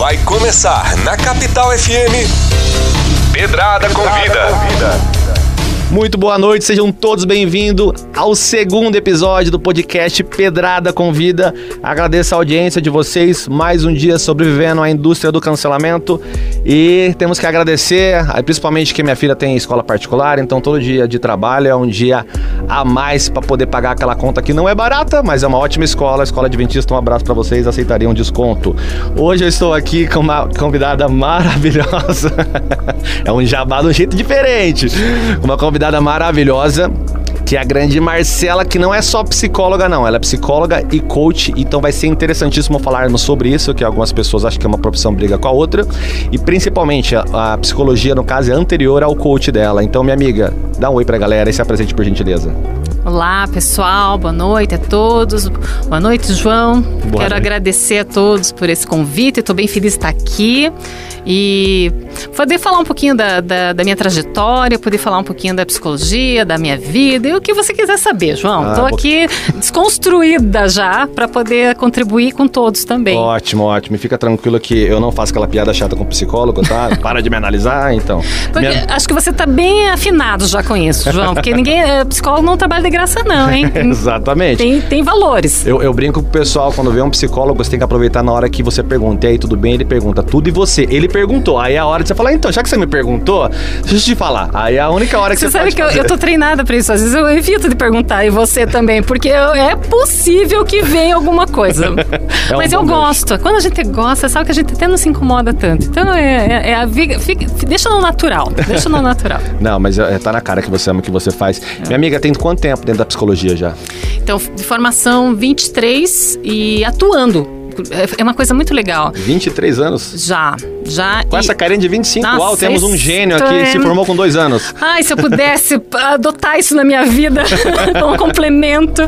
Vai começar na Capital FM. Pedrada Convida. Muito boa noite, sejam todos bem-vindos ao segundo episódio do podcast Pedrada Convida. Agradeço a audiência de vocês, mais um dia sobrevivendo à indústria do cancelamento e temos que agradecer, principalmente que minha filha tem escola particular, então todo dia de trabalho é um dia a mais para poder pagar aquela conta que não é barata, mas é uma ótima escola, escola adventista. Um abraço para vocês, aceitariam um desconto. Hoje eu estou aqui com uma convidada maravilhosa. é um jabá um jeito diferente. Uma convidada convidada maravilhosa que é a grande Marcela, que não é só psicóloga, não. Ela é psicóloga e coach, então vai ser interessantíssimo falarmos sobre isso, que algumas pessoas acham que é uma profissão briga com a outra. E principalmente, a, a psicologia, no caso, é anterior ao coach dela. Então, minha amiga, dá um oi pra galera e se apresente por gentileza. Olá, pessoal. Boa noite a todos. Boa noite, João. Boa Quero noite. agradecer a todos por esse convite. Estou bem feliz de estar aqui e poder falar um pouquinho da, da, da, minha trajetória, poder falar um pouquinho da psicologia, da minha vida e o que você quiser saber, João. Estou ah, aqui desconstruída já para poder contribuir com todos também. Ótimo, ótimo. E fica tranquilo que eu não faço aquela piada chata com psicólogo, tá? Para de me analisar, então. Minha... Acho que você está bem afinado já com isso, João, porque ninguém, é, psicólogo não trabalha de graça não, hein? Exatamente. Tem, tem valores. Eu, eu brinco com o pessoal, quando vê um psicólogo, você tem que aproveitar na hora que você pergunta, e aí, tudo bem? Ele pergunta, tudo e você. Ele perguntou. Aí é a hora de você falar, então, já que você me perguntou, deixa eu te falar. Aí é a única hora que você, você sabe que eu, eu, tô treinada pra isso. Às vezes eu evito de perguntar, e você também, porque é possível que venha alguma coisa. é um Mas eu gosto. Quando a gente gosta, sabe que a gente até não se incomoda tanto. Então é, é, é a fica, deixa no natural. Deixa no natural. não, mas é, tá na cara que você ama o que você faz. É. Minha amiga, tem quanto tempo dentro da psicologia já? Então, de formação 23 e atuando é uma coisa muito legal. 23 anos? Já, já. Com e... essa carinha de 25, Nossa, uau, temos um gênio aqui, é... se formou com dois anos. Ai, se eu pudesse adotar isso na minha vida como complemento.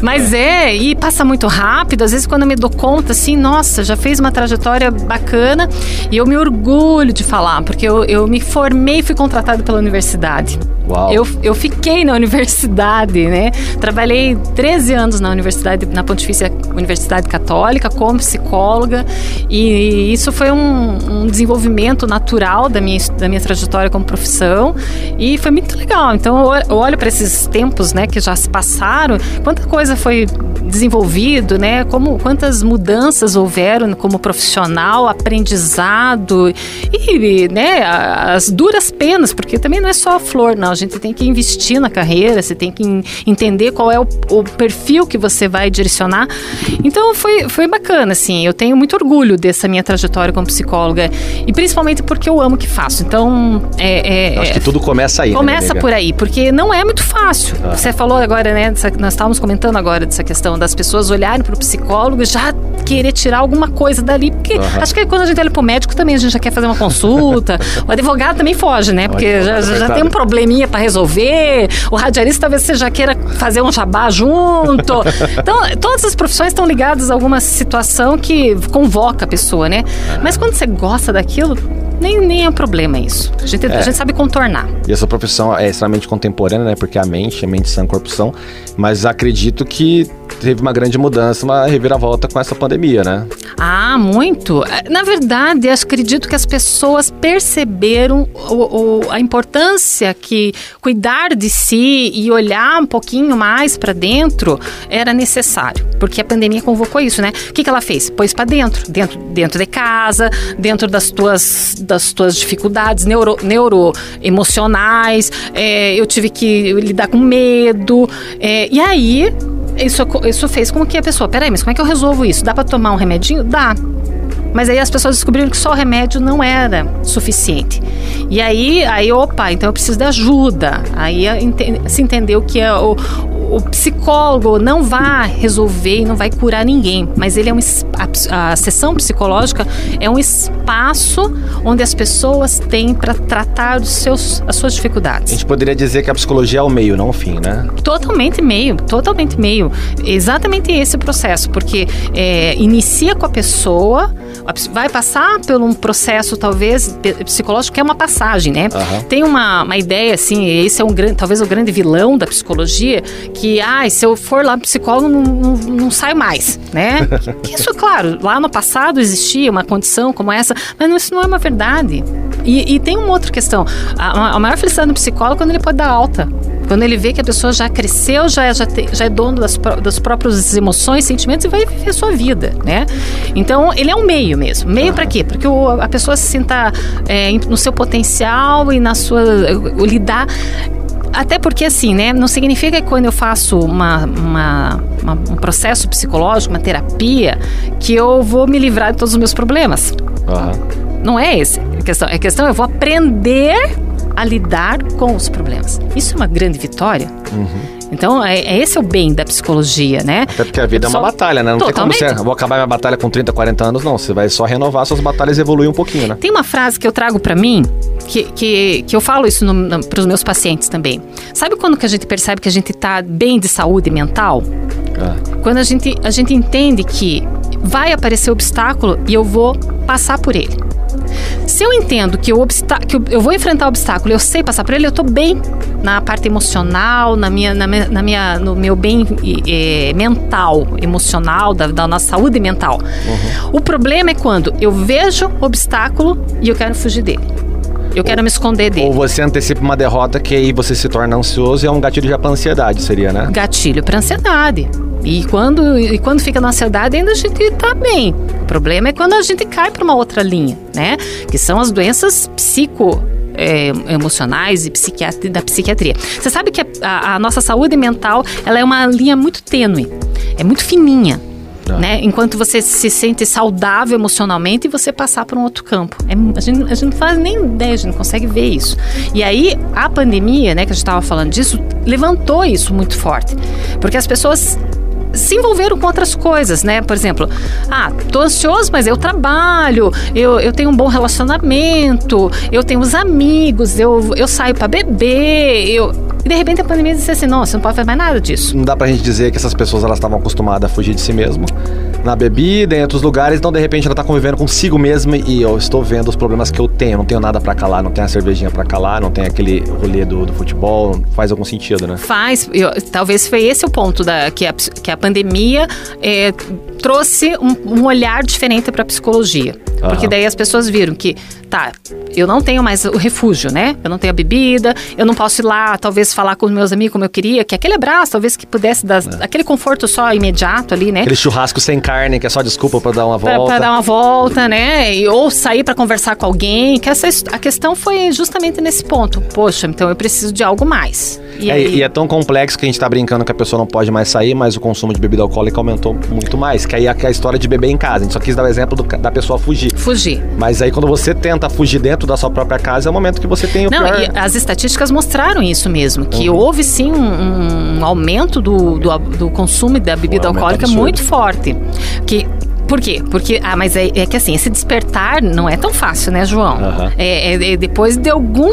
Mas é, e passa muito rápido. Às vezes, quando eu me dou conta, assim, nossa, já fez uma trajetória bacana e eu me orgulho de falar, porque eu, eu me formei e fui contratada pela universidade. Uau. Eu, eu fiquei na universidade, né? Trabalhei 13 anos na universidade, na Pontifícia Universidade Católica, como psicóloga, e isso foi um, um desenvolvimento natural da minha, da minha trajetória como profissão, e foi muito legal. Então eu olho para esses tempos, né, que já se passaram, quanta coisa foi desenvolvido, né? Como quantas mudanças houveram como profissional, aprendizado e, né, as duras penas, porque também não é só a flor, não. A gente tem que investir na carreira, você tem que entender qual é o, o perfil que você vai direcionar. Então foi, foi bacana, assim. Eu tenho muito orgulho dessa minha trajetória como psicóloga e principalmente porque eu amo o que faço. Então é, é acho que tudo começa aí. Né, começa né, por aí, porque não é muito fácil. Ah. Você falou agora, né? Nós estávamos comentando agora dessa questão das pessoas olharem para o psicólogo e já querer tirar alguma coisa dali, porque uhum. acho que quando a gente olha para o médico também a gente já quer fazer uma consulta. o advogado também foge, né? Porque já, já, já tem um probleminha para resolver. O radialista talvez você já queira fazer um jabá junto. Então, todas as profissões estão ligadas a alguma situação que convoca a pessoa, né? Mas quando você gosta daquilo, nem, nem é problema isso. A gente, é. a gente sabe contornar. E essa profissão é extremamente contemporânea, né? Porque a mente, a mente sã, corpo são. Mas acredito que teve uma grande mudança, uma reviravolta com essa pandemia, né? Ah, muito. Na verdade, acredito que as pessoas perceberam o, o, a importância que cuidar de si e olhar um pouquinho mais para dentro era necessário, porque a pandemia convocou isso, né? O que, que ela fez? Pôs para dentro, dentro, dentro de casa, dentro das tuas, das tuas dificuldades neuro, neuroemocionais. É, eu tive que lidar com medo. É, e aí isso, isso fez com que a pessoa, peraí, mas como é que eu resolvo isso? Dá para tomar um remedinho? Dá. Mas aí as pessoas descobriram que só o remédio não era suficiente. E aí, aí opa, então eu preciso de ajuda. Aí se entendeu que é o, o psicólogo não vai resolver e não vai curar ninguém, mas ele é um a, a sessão psicológica é um espaço onde as pessoas têm para tratar dos seus as suas dificuldades. A gente poderia dizer que a psicologia é o meio, não o fim, né? Totalmente meio, totalmente meio. Exatamente esse processo, porque é, inicia com a pessoa vai passar por um processo, talvez, psicológico, que é uma passagem, né? Aham. Tem uma, uma ideia, assim, esse é um grande, talvez o grande vilão da psicologia, que, ah, se eu for lá pro psicólogo, não, não, não saio mais, né? isso, claro, lá no passado existia uma condição como essa, mas não- isso não é uma verdade. E, e tem uma outra questão. A, a maior felicidade do psicólogo é quando ele pode dar alta. Quando ele vê que a pessoa já cresceu, já, é- já, te- já é dono das, das próprias emoções, sentimentos e vai viver a sua vida, né? Então, ele é um meio mesmo. Meio pra quê? Porque o- a pessoa se sinta é, no seu potencial e na sua. lidar. Até porque, assim, né? Não significa que quando eu faço uma, uma- uma- um processo psicológico, uma terapia, que eu vou me livrar de todos os meus problemas. Aham. Não é esse a questão. A questão é eu vou aprender a lidar com os problemas. Isso é uma grande vitória. Então, é, é esse o bem da psicologia, né? Até porque a vida é uma batalha, né? Não tem como Totalmente. você. Vou acabar minha batalha com 30, 40 anos, não. Você vai só renovar suas batalhas e evoluir um pouquinho, né? Tem uma frase que eu trago pra mim, que, que, que eu falo isso para os meus pacientes também. Sabe quando que a gente percebe que a gente tá bem de saúde mental? Ah, Quando a gente, a gente entende que vai aparecer obstáculo e eu vou passar por ele. Se eu entendo que, obstá que eu- eu vou enfrentar o obstáculo eu sei passar por ele, eu tô bem na parte emocional, na minha, na minha, na minha- no meu bem eh, mental, emocional, da, da nossa saúde mental. O problema é quando eu vejo o obstáculo e eu quero fugir dele. Eu quero me esconder dele. Ou você antecipa uma derrota que aí você se torna ansioso e é um gatilho já pra ansiedade, seria, né? gatilho para ansiedade. E quando, e quando fica na ansiedade, ainda a gente tá bem. O problema é quando a gente cai para uma outra linha, né? Que são as doenças psico. é, emocionais e psiquiatri- da psiquiatria. Você sabe que a, a- a nossa saúde mental ela é uma linha muito tênue, é muito fininha. Ah. Né? Enquanto você se sente saudável emocionalmente e você passar por um outro campo. É, a, gente, a gente não faz nem ideia, a gente não consegue ver isso. E aí, a pandemia, né, que a gente estava falando disso, levantou isso muito forte. Porque as pessoas se envolveram com outras coisas, né? Por exemplo, ah, tô ansioso, mas eu trabalho, eu, eu tenho um bom relacionamento, eu tenho os amigos, eu, eu saio para beber, eu... E de repente a pandemia disse assim, não, você não pode fazer mais nada disso. Não dá pra gente dizer que essas pessoas elas estavam acostumadas a fugir de si mesmo. Na bebida, em outros lugares, então de repente ela tá convivendo consigo mesma e eu estou vendo os problemas que eu tenho. Não tenho nada pra calar, não tenho a cervejinha pra calar, não tem aquele rolê do, do futebol, faz algum sentido, né? Faz, eu- talvez foi esse o ponto da que a, que a pandemia é, trouxe um, um olhar diferente para a psicologia. Porque Aham. daí as pessoas viram que, tá, eu não tenho mais o refúgio, né? Eu não tenho a bebida, eu não posso ir lá, talvez falar com os meus amigos como eu queria, que aquele abraço, talvez que pudesse dar aquele conforto só imediato ali, né? Aquele churrasco sem carne, que é só desculpa pra dar uma Pra, volta. pra dar uma volta, né? E, ou sair pra conversar com alguém. Que essa, a questão foi justamente nesse ponto. Poxa, então eu preciso de algo mais. E É, aí, e é tão complexo que a gente tá brincando que a pessoa não pode mais sair, mas o consumo de bebida alcoólica aumentou muito mais. Que aí é a história de beber em casa. A gente só quis dar o exemplo do da pessoa fugir. fugir. Mas aí quando você tenta fugir dentro da sua própria casa, é o momento que você tem o Não, pior... e as estatísticas mostraram isso mesmo, que Uhum. houve sim um, um aumento do, do, do consumo da bebida um alcoólica absurdo. muito forte. Que, por quê? Porque, ah, mas é, é que assim, esse despertar não é tão fácil, né, João? Aham. É, é- é depois de algum.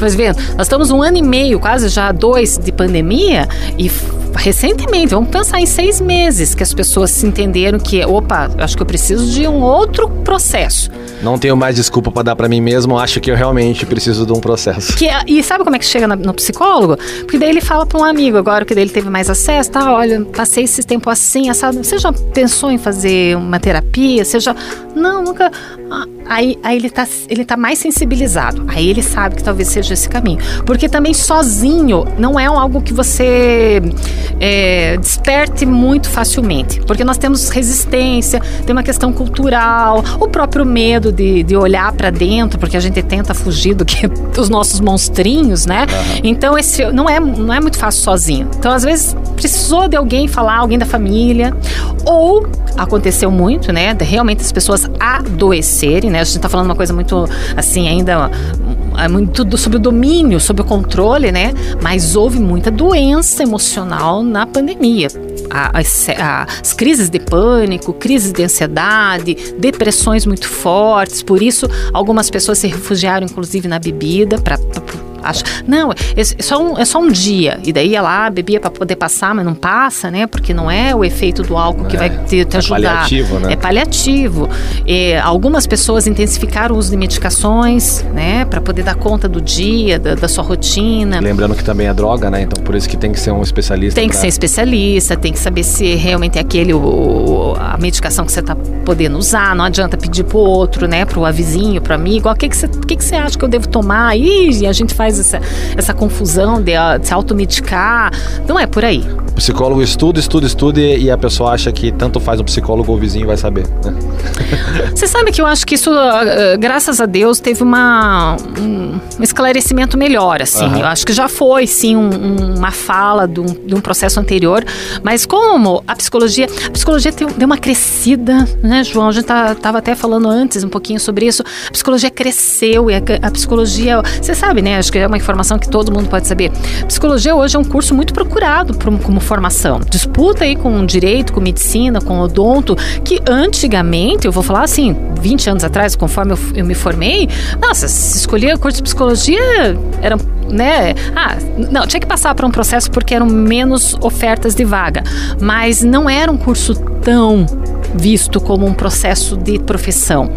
Mas vendo, nós estamos um ano e meio, quase já dois de pandemia, e recentemente, vamos pensar em seis meses que as pessoas se entenderam que, opa, acho que eu preciso de um outro processo. Não tenho mais desculpa pra dar pra mim mesmo, acho que eu realmente preciso de um processo. Que, é- e sabe como é que chega no psicólogo? Porque daí ele fala para um amigo, agora que daí ele teve mais acesso, tá? Olha, passei esse tempo assim, assado. Você já pensou em fazer uma terapia? Você já. Não, nunca. Ah, Aí, aí ele, tá, ele tá mais sensibilizado. Aí ele sabe que talvez seja esse caminho. Porque também sozinho não é algo que você é, desperte muito facilmente. Porque nós temos resistência, tem uma questão cultural, o próprio medo de, de olhar para dentro, porque a gente tenta fugir do que dos nossos monstrinhos, né? Então esse não é, não é muito fácil sozinho. Então às vezes precisou de alguém falar, alguém da família, ou aconteceu muito, né? De realmente as pessoas adoecerem, né? A gente tá falando uma coisa muito assim ainda é muito sobre o domínio, sobre o controle, né? Mas houve muita doença emocional na pandemia. As, as crises de pânico, crises de ansiedade, depressões muito fortes. Por isso, algumas pessoas se refugiaram, inclusive, na bebida para Acha, não, é só, um, é só um dia. E daí ia lá, bebia para poder passar, mas não passa, né? Porque não é o efeito do álcool que vai te, te ajudar. É paliativo, né? É paliativo. E algumas pessoas intensificaram o uso de medicações, né? Para poder dar conta do dia, da, da, sua rotina. Lembrando que também é droga, né? Então por isso que tem que ser um especialista. Tem que pra... ser especialista, tem que saber se realmente é aquele o, a medicação que você está podendo usar. Não adianta pedir pro outro, né? Pro vizinho, pro amigo. O que, que, você, que, que você acha que eu devo tomar? E a gente faz essa, essa confusão de, de se automedicar. Não é por aí. O psicólogo estuda, estuda, estuda e a pessoa acha que tanto faz o psicólogo ou o vizinho vai saber. Né? Você sabe que eu acho que isso, ah, graças a Deus, teve uma, um esclarecimento melhor, assim. Uhum. Eu acho que já foi, sim, um, uma fala de um, de um, processo anterior. Mas como a psicologia... A psicologia deu uma crescida, né, João? A gente tá, tava até falando antes um pouquinho sobre isso. A psicologia cresceu e a, a psicologia... Você sabe, né? Acho que é uma informação que todo mundo pode saber. Psicologia hoje é um curso muito procurado como formação. Disputa aí com direito, com medicina, com odonto, que antigamente, eu vou falar assim, 20 anos atrás, conforme eu, eu me formei, nossa, se escolhia curso de psicologia, era né? Ah, não, tinha que passar por um processo porque eram menos ofertas de vaga, mas não era um curso tão visto como um processo de profissão.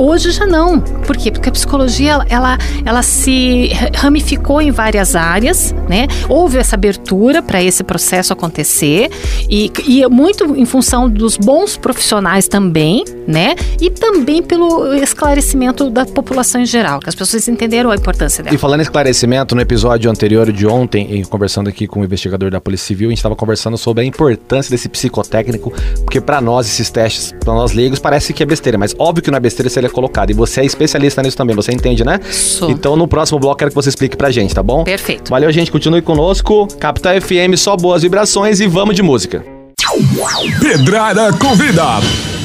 Hoje já não. Por quê? Porque a psicologia ela, ela se ramificou em várias áreas, né? Houve essa abertura para esse processo acontecer e, e muito em função dos bons profissionais também, né? E também pelo esclarecimento da população em geral, que as pessoas entenderam a importância dela. E falando em esclarecimento, no episódio anterior de ontem, conversando aqui com o investigador da Polícia Civil, a gente estava conversando sobre a importância desse psicotécnico, porque para nós esses testes, para nós leigos, parece que é besteira, mas óbvio que não é besteira se ele é colocado. E você é especialista nisso também, você entende, né? Sou. Então no próximo bloco quero que você explique pra gente, tá bom? Perfeito. Valeu, gente. Continue conosco. Capital FM, só boas vibrações e vamos de música. Pedrada convida.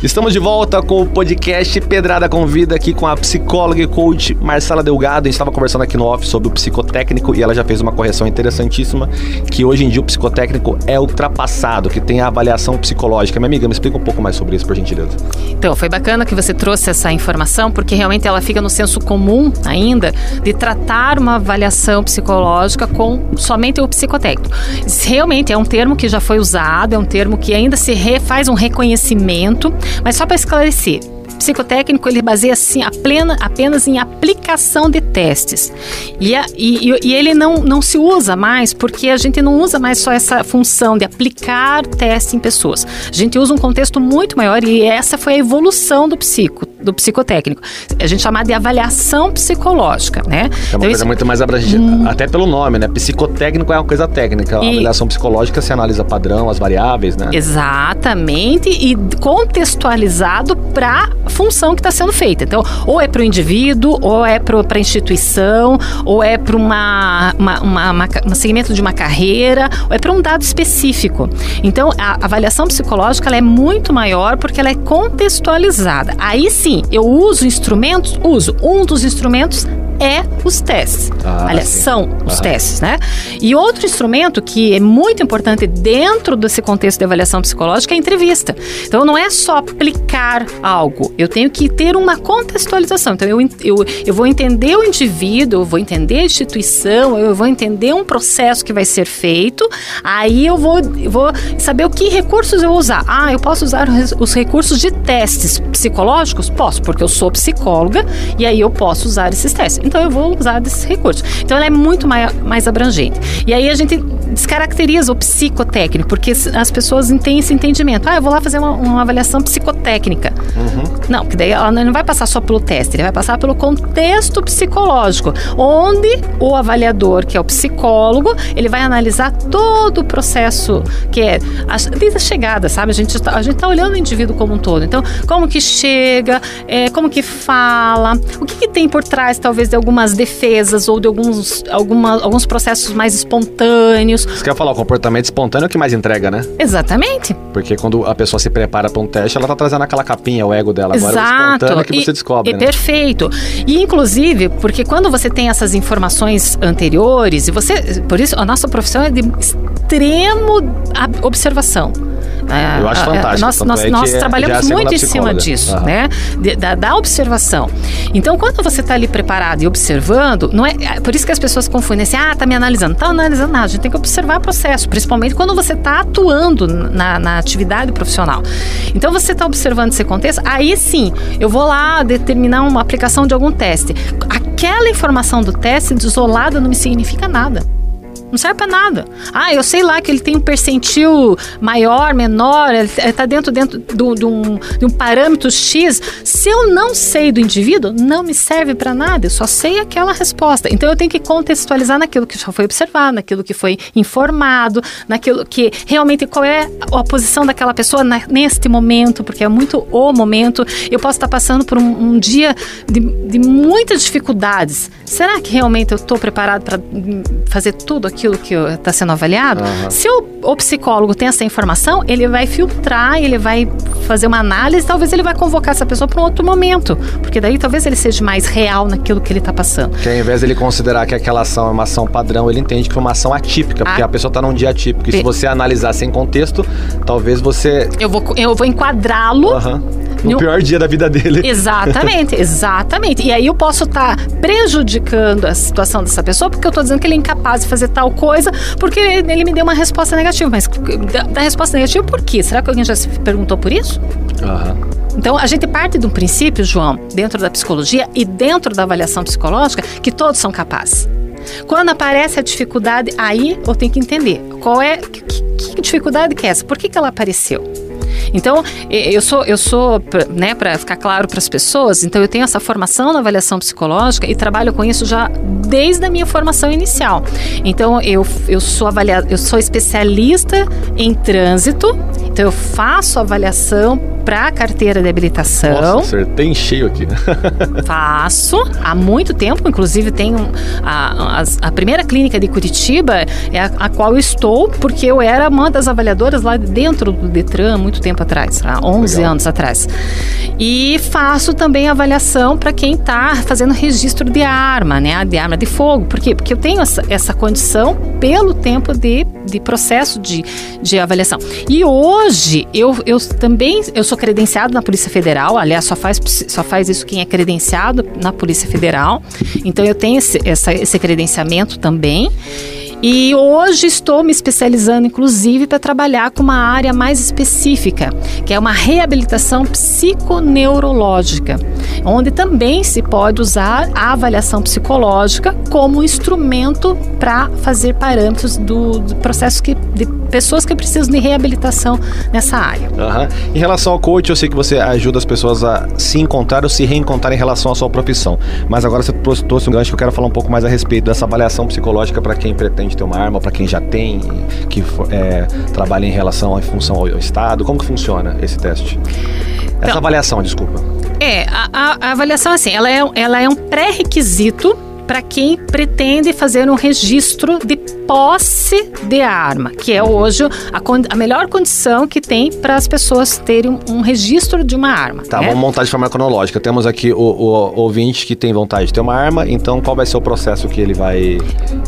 Estamos de volta com o podcast Pedrada Convida aqui com a psicóloga e coach Marcela Delgado. A gente estava conversando aqui no off sobre o psicotécnico e ela já fez uma correção interessantíssima que hoje em dia o psicotécnico é ultrapassado, que tem a avaliação psicológica. Minha amiga, me explica um pouco mais sobre isso, por gentileza. Então, foi bacana que você trouxe essa informação porque realmente ela fica no senso comum ainda de tratar uma avaliação psicológica com somente o psicotécnico. Realmente é um termo que já foi usado, é um termo que ainda se faz um reconhecimento mas só para esclarecer, psicotécnico ele baseia assim a plena, apenas em aplicação de testes. E, a, e, e, ele não, não se usa mais porque a gente não usa mais só essa função de aplicar teste em pessoas. A gente usa um contexto muito maior e essa foi a evolução do psico, do psicotécnico. A gente chama de avaliação psicológica, né? É uma então, coisa isso... muito mais abrangente, hum... até pelo nome, né? Psicotécnico é uma coisa técnica. A avaliação psicológica se analisa padrão, as variáveis, né? Exatamente, e contextualizado para função que está sendo feita. Então, ou é para o indivíduo, ou é para a instituição, ou é para uma, uma, uma, uma, um segmento de uma carreira, ou é para um dado específico. Então, a avaliação psicológica ela é muito maior porque ela é contextualizada. Aí sim, eu uso instrumentos, uso. Um dos instrumentos é os testes. Ah, Aliás, sim. são os ah. testes, né? E outro instrumento que é muito importante dentro desse contexto de avaliação psicológica é a entrevista. Então, não é só aplicar algo, eu tenho que ter uma contextualização. Então, eu, eu, eu vou entender o indivíduo, eu vou entender a instituição, eu vou entender um processo que vai ser feito, aí eu vou, eu vou saber o que recursos eu vou usar. Ah, eu posso usar os recursos de testes psicológicos? Posso, porque eu sou psicóloga e aí eu posso usar esses testes então eu vou usar desses recursos. Então ela é muito mais, mais abrangente. E aí a gente descaracteriza o psicotécnico, porque as pessoas têm esse entendimento. Ah, eu vou lá fazer uma, uma avaliação psicotécnica. Uhum. Não, porque daí ela não vai passar só pelo teste, ele vai passar pelo contexto psicológico, onde o avaliador, que é o psicólogo, ele vai analisar todo o processo que é desde a chegada, sabe? A gente está a gente tá olhando o indivíduo como um todo. Então, como que chega, é, como que fala, o que, que tem por trás, talvez, de algumas defesas ou de alguns, alguma, alguns processos mais espontâneos. Você quer falar, o comportamento espontâneo é o que mais entrega, né? Exatamente. Porque quando a pessoa se prepara para um teste, ela tá trazendo aquela capinha, o ego dela. Agora Exato. o espontâneo é que e, você descobre, e né? Perfeito. E, inclusive, porque quando você tem essas informações anteriores, e você... Por isso, a nossa profissão é de extremo observação. É, Eu acho é, fantástico, Nós, nós, é nós é- é trabalhamos segunda muito em cima disso, Aham. né? Da, da observação. Então, quando você está ali preparado e observando, não é, é por isso que as pessoas confundem assim, ah, tá me analisando. Não tá analisando nada, a gente tem que observar o processo, principalmente quando você está atuando na, na atividade profissional. Então, você está observando esse contexto, aí sim, eu vou lá determinar uma aplicação de algum teste. Aquela informação do teste isolada não me significa nada. Não serve pra nada. Ah, eu sei lá que ele tem um percentil maior, menor, está dentro, dentro do- de, um, de um parâmetro X. Se eu não sei do indivíduo, não me serve para nada. Eu só sei aquela resposta. Então eu tenho que contextualizar naquilo que já foi observado, naquilo que foi informado, naquilo que realmente qual é a posição daquela pessoa na- neste momento, porque é muito o momento. Eu posso estar passando por um, um dia de, de muitas dificuldades. Será que realmente eu estou preparado para fazer tudo aquilo que está sendo avaliado? Aham. Se o, o psicólogo tem essa informação, ele vai filtrar, ele vai fazer uma análise, talvez ele vai convocar essa pessoa para um outro momento, porque daí talvez ele seja mais real naquilo que ele está passando. Que ao invés dele considerar que aquela ação é uma ação padrão, ele entende que foi uma ação atípica, porque Ah. a pessoa tá num dia atípico. E se você analisar sem contexto, talvez você. Eu vou, eu vou enquadrá-lo Aham. No No- pior dia da vida dele. Exatamente, exatamente. E aí eu posso estar prejudicando a situação dessa pessoa porque eu estou dizendo que ele é incapaz de fazer tal coisa porque ele, ele me deu uma resposta negativa. Mas da, da resposta negativa por quê? Será que alguém já se perguntou por isso? Aham. Então, a gente parte de um princípio, João, dentro da psicologia e dentro da avaliação psicológica, que todos são capazes. Quando aparece a dificuldade, aí eu tenho que entender qual é que- que dificuldade que é essa, por que, que ela apareceu. Então, eu sou, eu sou, né, para ficar claro para as pessoas, então eu tenho essa formação na avaliação psicológica e trabalho com isso já desde a minha formação inicial. Então, eu, eu sou avalia, eu sou especialista em trânsito, então eu faço avaliação para carteira de habilitação. Nossa, acertei em cheio aqui. Faço há muito tempo, inclusive tenho a, as- a primeira clínica de Curitiba é a, a qual eu estou, porque eu era uma das avaliadoras lá dentro do Detran muito tempo atrás, há 11 Legal. anos atrás. E faço também avaliação para quem está fazendo registro de arma, né, de arma de fogo. Por quê? Porque eu tenho essa, essa condição pelo tempo de, de processo de, de avaliação. E hoje eu, eu também eu sou credenciado na Polícia Federal, aliás, só faz, só faz isso quem é credenciado na Polícia Federal. Então eu tenho esse, essa- esse credenciamento também. E hoje estou me especializando, inclusive, para trabalhar com uma área mais específica, que é uma reabilitação psiconeurológica, onde também se pode usar a avaliação psicológica como instrumento para fazer parâmetros do, do processo que, de pessoas que precisam de reabilitação nessa área. Aham. Em relação ao coach, eu sei que você ajuda as pessoas a se encontrar ou se reencontrar em relação à sua profissão. Mas agora você trouxe, um gancho que eu quero falar um pouco mais a respeito dessa avaliação psicológica para quem pretende ter uma arma, para quem já tem, que é, trabalha em relação à função ao, ao Estado. Como que funciona esse teste? Essa Então- avaliação, desculpa. É, a, a- a avaliação assim, ela é, ela é um pré-requisito para quem pretende fazer um registro de posse de arma, que é hoje a, a melhor condição que tem para as pessoas terem um, registro de uma arma. Tá, né? vamos montar de forma cronológica. Temos aqui o, o ouvinte que tem vontade de ter uma arma, então qual vai ser o processo que ele vai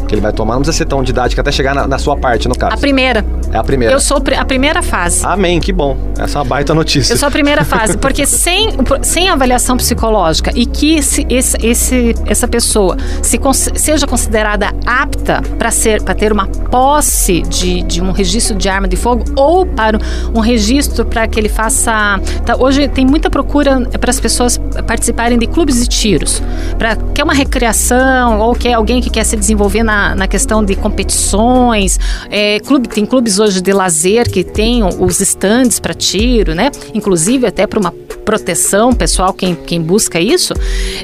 que ele vai tomar? Não precisa ser tão didático até chegar na, na sua parte, no caso. A primeira, É a primeira. eu sou a primeira fase. Amém, que bom. Essa é uma baita notícia. Eu sou a primeira fase, porque sem, o sem avaliação psicológica e que esse, esse, esse- essa pessoa se seja considerada apta para ser para ter uma posse de, de um registro de arma de fogo ou para um registro para que ele faça. tá, hoje tem muita procura para as pessoas participarem de clubes de tiros, para quer uma recreação ou quer alguém que quer se desenvolver na, na questão de competições. É, clube, tem clubes hoje de lazer que tem os stands para tiro, né? Inclusive até para uma proteção pessoal, quem, quem busca isso,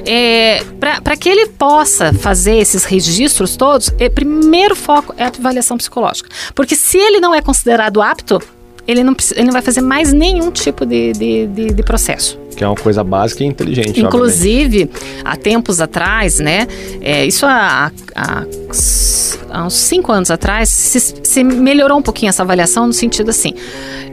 é, para que ele possa fazer esses registros todos, é, primeiro foco é a avaliação psicológica. Porque se ele não é considerado apto, ele não, ele não vai fazer mais nenhum tipo de, de, de- de processo. Que é uma coisa básica e inteligente, obviamente. Inclusive, há tempos atrás, né? é, isso há, há uns, há uns cinco anos atrás, se, se melhorou um pouquinho essa avaliação no sentido assim.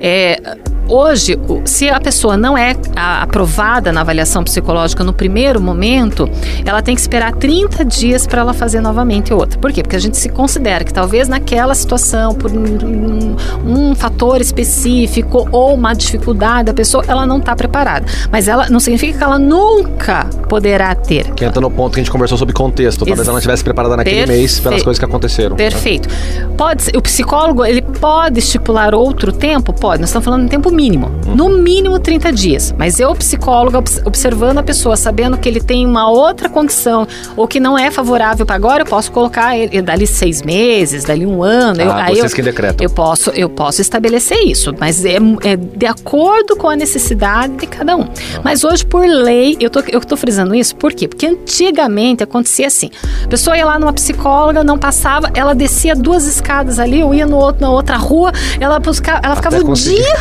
É, hoje, se a pessoa não é aprovada na avaliação psicológica no primeiro momento, ela tem que esperar 30 dias para ela fazer novamente outra. Por quê? Porque a gente se considera que talvez naquela situação, por um, um fator específico ou uma dificuldade da pessoa, ela não está preparada. Mas ela não significa que ela nunca poderá ter. Que entra no ponto que a gente conversou sobre contexto. Talvez ela não estivesse preparada naquele Perfe... mês pelas coisas que aconteceram. Né? Perfeito. Né? Pode ser, o psicólogo, ele pode estipular outro tempo? Pode. Nós estamos falando de tempo mínimo. Uhum. No mínimo 30 dias. Mas eu, psicóloga, observando a pessoa, sabendo que ele tem uma outra condição ou que não é favorável para agora, eu posso colocar ele dali seis meses, dali um ano. Ah, eu, aí vocês eu, que decretam. Eu posso, eu posso estabelecer isso, mas é, é de acordo com a necessidade de cada um. Mas hoje, por lei, eu tô, eu tô frisando isso, por quê? Porque antigamente acontecia assim: a pessoa ia lá numa psicóloga, não passava, ela descia duas escadas ali, eu ia no outro, na outra rua, ela, buscava, ela ficava o dia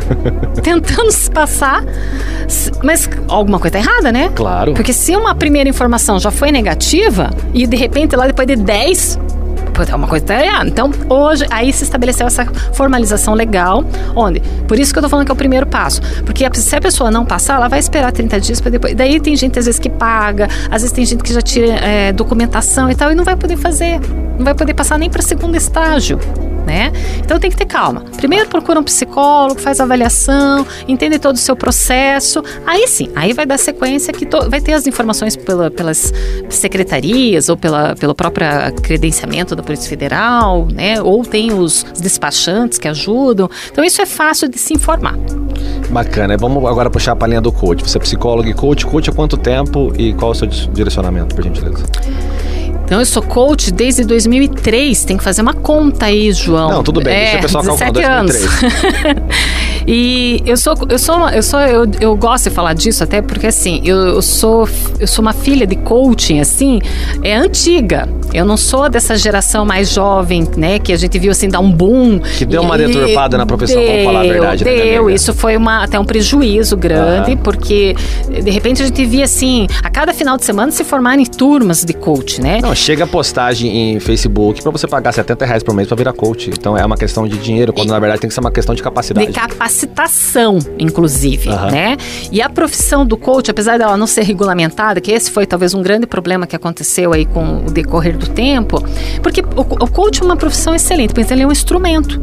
tentando se passar. Mas alguma coisa tá errada, né? Claro. Porque se uma primeira informação já foi negativa e de repente lá depois de 10 uma coisa tá errada. Então, hoje, aí se estabeleceu essa formalização legal, onde? Por isso que eu tô falando que é o primeiro passo. Porque se a pessoa não passar, ela vai esperar 30 dias para depois. Daí tem gente, às vezes, que paga, às vezes tem gente que já tira é, documentação e tal, e não vai poder fazer. Não vai poder passar nem para segundo estágio né? Então tem que ter calma. Primeiro procura um psicólogo, faz avaliação, entende todo o seu processo. Aí sim, aí vai dar sequência que vai ter as informações pela, pelas secretarias ou pela, pelo próprio credenciamento da Polícia Federal, né? Ou tem os despachantes que ajudam. Então isso é fácil de se informar. Bacana. Vamos agora puxar a linha do coach. Você é psicólogo e coach. Coach há quanto tempo e qual é o seu direcionamento, por gentileza? Então, eu sou coach desde 2003. Tem que fazer uma conta aí, João. Não, tudo bem. É, deixa o pessoal 17 anos. e eu sou, eu sou, uma, eu sou, eu, eu gosto de falar disso até porque assim, eu, eu sou, eu sou uma filha de coaching assim, é antiga. Eu não sou dessa geração mais jovem, né, que a gente viu assim dar um boom. Que deu uma deturpada na profissão, deu, vamos falar a verdade. Né, deu, né, isso foi uma, até um prejuízo grande, ah. porque de repente a gente via assim, a cada final de semana se formarem turmas de coach, né? Não, chega a postagem em Facebook para você pagar 70 reais por mês para virar coach. Então é uma questão de dinheiro, quando e, na verdade tem que ser uma questão de capacidade. De capacitação, inclusive, uhum. né? E a profissão do coach, apesar dela não ser regulamentada, que esse foi talvez um grande problema que aconteceu aí com o decorrer do tempo, porque o, o coach é uma profissão excelente, porque ele é um instrumento.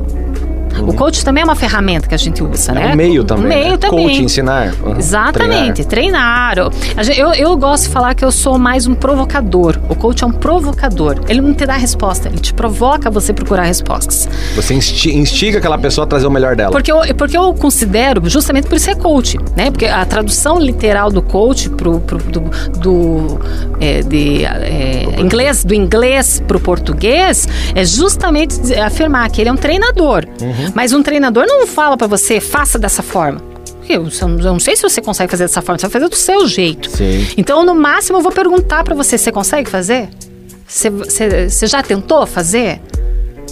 Uhum. O coach também é uma ferramenta que a gente usa, é né? Um meio também. Um meio né? também. Coach, ensinar. Uhum. Exatamente, treinar. treinar. Eu, eu gosto de falar que eu sou mais um provocador. O coach é um provocador. Ele não te dá resposta, ele te provoca você procurar respostas. Você instiga aquela pessoa a trazer o melhor dela. Porque eu, porque eu considero, justamente por isso é coach, né? Porque a tradução literal do coach pro, pro do, do é, de, é, inglês, do inglês pro português é justamente afirmar que ele é um treinador. Uhum. Uhum. Mas um treinador não fala para você, faça dessa forma. Eu, não sei se você consegue fazer dessa forma, você vai fazer do seu jeito. Sim. Então, no máximo, eu vou perguntar para você: você consegue fazer? Você, você, você já tentou fazer?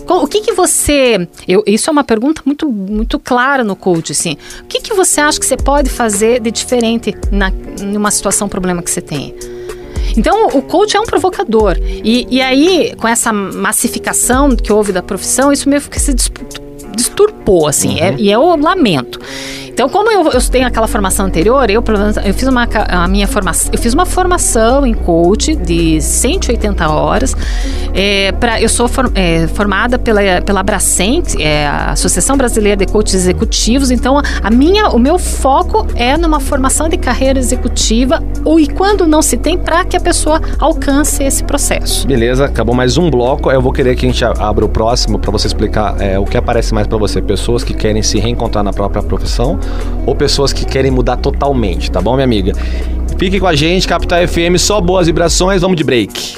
O que que você... Eu, isso é uma pergunta muito, muito clara no coach, assim. O que que você acha que você pode fazer de diferente na, numa situação, problema que você tem? Então, o coach é um provocador. E, e aí, com essa massificação que houve da profissão, isso meio que se disturpou, assim, é, uhum. é, e eu lamento. Então, como eu, eu tenho aquela formação anterior, eu, eu fiz uma a minha formação, eu fiz uma formação em coach de 180 horas. É, pra, eu sou for, é, formada pela, pela Bracent, é, a Associação Brasileira de Coaches Executivos. Então, a minha, o meu foco é numa formação de carreira executiva ou e quando não se tem para que a pessoa alcance esse processo. Beleza, acabou mais um bloco. Eu vou querer que a gente abra o próximo para você explicar é, o que aparece mais para você. Pessoas que querem se reencontrar na própria profissão ou pessoas que querem mudar totalmente, tá bom, minha amiga? Fique com a gente, Capital FM, só boas vibrações, vamos de break.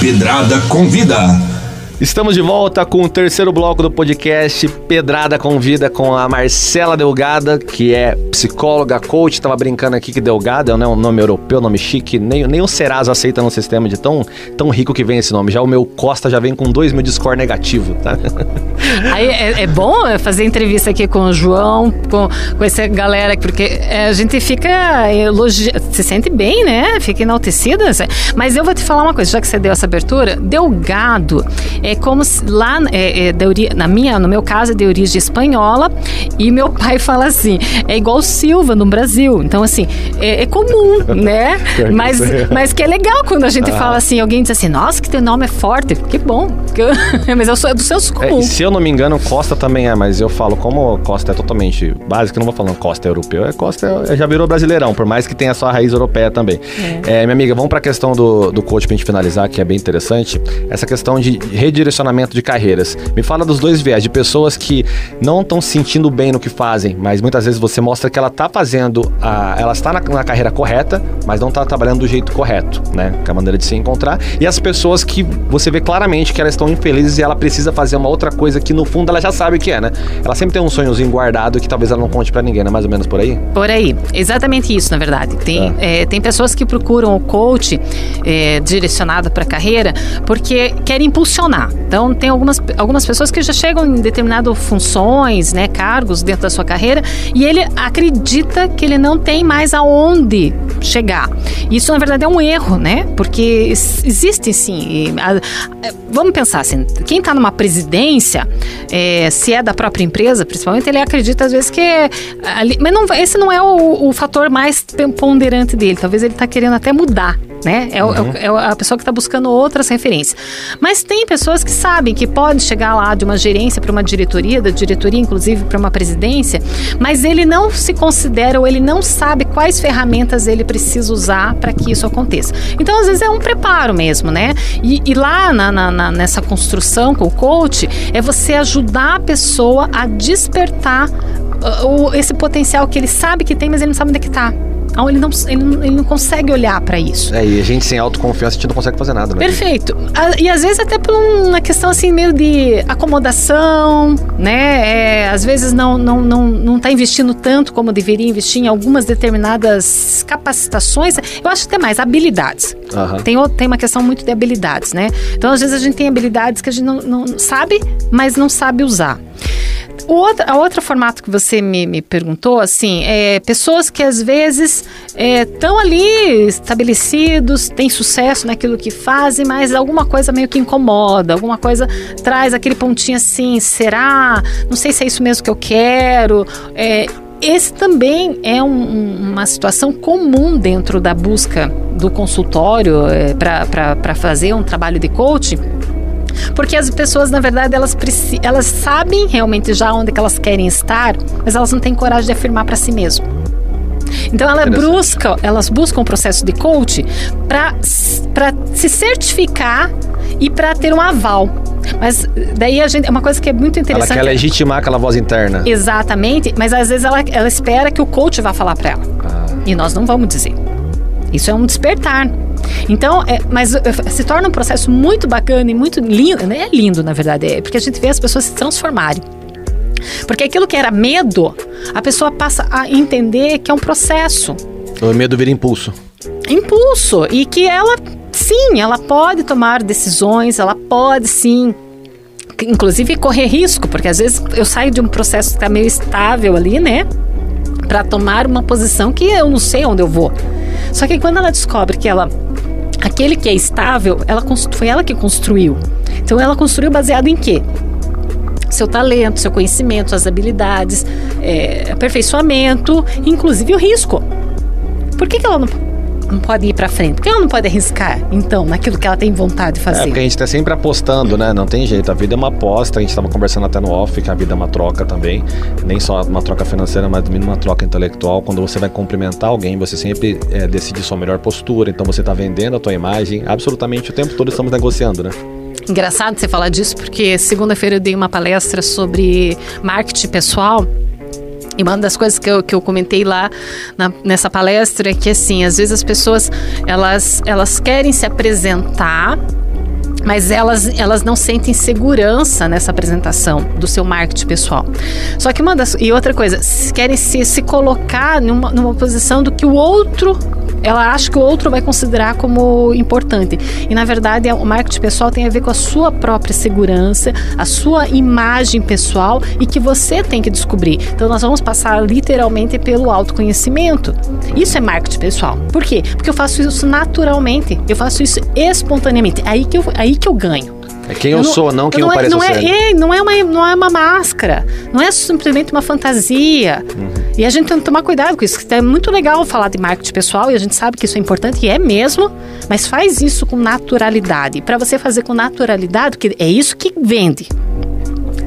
Pedrada convida. Estamos de volta com o terceiro bloco do podcast Pedrada Convida com a Marcela Delgada, que é psicóloga, coach. Tava brincando aqui que Delgada é um nome europeu, nome chique. Nem, nem o Serasa aceita no sistema de tão, tão rico que vem esse nome. Já o meu Costa já vem com dois mil de score negativo, tá? Aí é, é bom fazer entrevista aqui com o João, com, com essa galera, porque é, a gente fica elogi... se sente bem, né? Fica enaltecida. Mas eu vou te falar uma coisa, já que você deu essa abertura, Delgado é como se lá é, é na minha, no meu caso é de origem espanhola e meu pai fala assim, é igual Silva no Brasil. Então assim, é, é comum, né? mas, mas que é legal quando a gente ah. fala assim, alguém diz assim, nossa, que teu nome é forte. Que bom. mas eu sou é do senso comum. É, se eu não me engano, Costa também é, mas eu falo como Costa é totalmente básico, eu não vou falando Costa é europeu, é Costa é, já virou brasileirão, por mais que tenha só a raiz europeia também. Minha amiga, vamos para a questão do, do coach pra gente finalizar, que é bem interessante. Essa questão de redirecionamento de carreiras. Me fala dos dois viés, de pessoas que não estão se sentindo bem no que fazem, mas muitas vezes você mostra que ela está fazendo, a, ela está na, na, carreira correta, mas não está trabalhando do jeito correto, né? Que é a maneira de se encontrar. E as pessoas que você vê claramente que elas estão infelizes e ela precisa fazer uma outra coisa que no fundo ela já sabe o que é, né? Ela sempre tem um sonhozinho guardado que talvez ela não conte para ninguém, né? Mais ou menos por aí? Por aí. Exatamente isso, na verdade. Tem, é. É, tem pessoas que procuram o coach é, direcionado para a carreira porque querem impulsionar. Então, tem algumas, algumas pessoas que já chegam em determinadas funções, né, cargos dentro da sua carreira, e ele acredita que ele não tem mais aonde chegar. Isso, na verdade, é um erro, né? Porque existe sim. A, vamos pensar assim: quem está numa presidência, é, se é da própria empresa, principalmente, ele acredita às vezes que. É ali, mas não, esse não é o, o fator mais ponderante dele. Talvez ele está querendo até mudar né? É, uhum. é, é a pessoa que está buscando outras referências. Mas tem pessoas que sabem que pode chegar lá de uma gerência para uma diretoria, da diretoria inclusive para uma presidência, mas ele não se considera ou ele não sabe quais ferramentas ele precisa usar para que isso aconteça. Então, às vezes é um preparo mesmo, né? E, e lá na, na, na, nessa construção com o coach é você ajudar a pessoa a despertar uh, esse potencial que ele sabe que tem, mas ele não sabe onde é que está. Então ele não, ele não, ele não consegue olhar para isso. É, e a gente sem autoconfiança, a gente não consegue fazer nada, né? Perfeito. E às vezes até por uma questão assim meio de acomodação, né? É, às vezes não, não, não, não tá investindo tanto como deveria investir em algumas determinadas capacitações. Eu acho até mais habilidades. Uhum. Tem, tem uma questão muito de habilidades, né? Então às vezes a gente tem habilidades que a gente não, não sabe, mas não sabe usar. O outro, a outro formato que você me, me perguntou, assim, é pessoas que às vezes estão é, ali estabelecidos, têm sucesso naquilo que fazem, mas alguma coisa meio que incomoda, alguma coisa traz aquele pontinho assim, será? Não sei se é isso mesmo que eu quero. É, esse também é um, uma situação comum dentro da busca do consultório é, para fazer um trabalho de coaching porque as pessoas, na verdade, elas, elas sabem realmente já onde que elas querem estar, mas elas não têm coragem de afirmar para si mesmo. Então ela busca, elas buscam um processo de coach para se certificar e para ter um aval. Mas daí a gente, é uma coisa que é muito interessante. Ela quer legitimar aquela voz interna. Exatamente, mas às vezes ela, ela espera que o coach vá falar para ela. Ah. E nós não vamos dizer. Isso é um despertar. Então, é, mas é, se torna um processo muito bacana e muito lindo, né? É lindo, na verdade, é porque a gente vê as pessoas se transformarem. Porque aquilo que era medo, a pessoa passa a entender que é um processo. O medo vira impulso. Impulso. E que ela, sim, ela pode tomar decisões, ela pode sim inclusive correr risco, porque às vezes eu saio de um processo que está meio estável ali, né? Para tomar uma posição que eu não sei onde eu vou. Só que quando ela descobre que ela aquele que é estável, ela foi ela que construiu. Então ela construiu baseado em quê? Seu talento, seu conhecimento, suas habilidades, é, aperfeiçoamento, inclusive o risco. Por que, que ela não não pode ir para frente? Por que ela não pode arriscar, então, naquilo que ela tem vontade de fazer? É, porque a gente tá sempre apostando, né? Não tem jeito. A vida é uma aposta. A gente estava conversando até no off que a vida é uma troca também. Nem só uma troca financeira, mas também uma troca intelectual. Quando você vai cumprimentar alguém, você sempre é, decide sua melhor postura. Então você está vendendo a tua imagem. Absolutamente o tempo todo estamos negociando, né? Engraçado você falar disso, porque segunda-feira eu dei uma palestra sobre marketing pessoal e uma das coisas que eu, que eu comentei lá na, nessa palestra é que, assim, às vezes as pessoas, elas, elas querem se apresentar mas elas, elas não sentem segurança nessa apresentação do seu marketing pessoal. Só que uma das. E outra coisa, querem se, se colocar numa, numa posição do que o outro ela acha que o outro vai considerar como importante. E na verdade, o marketing pessoal tem a ver com a sua própria segurança, a sua imagem pessoal e que você tem que descobrir. Então nós vamos passar literalmente pelo autoconhecimento. Isso é marketing pessoal. Por quê? Porque eu faço isso naturalmente, eu faço isso espontaneamente. Aí que eu, aí que eu ganho. É quem eu, eu não, sou, não quem não eu é, pareço não ser. É, é, não, é uma, não é uma máscara, não é simplesmente uma fantasia. Uhum. E a gente tem que tomar cuidado com isso. É muito legal falar de marketing pessoal e a gente sabe que isso é importante e é mesmo, mas faz isso com naturalidade. Para você fazer com naturalidade, que é isso que vende.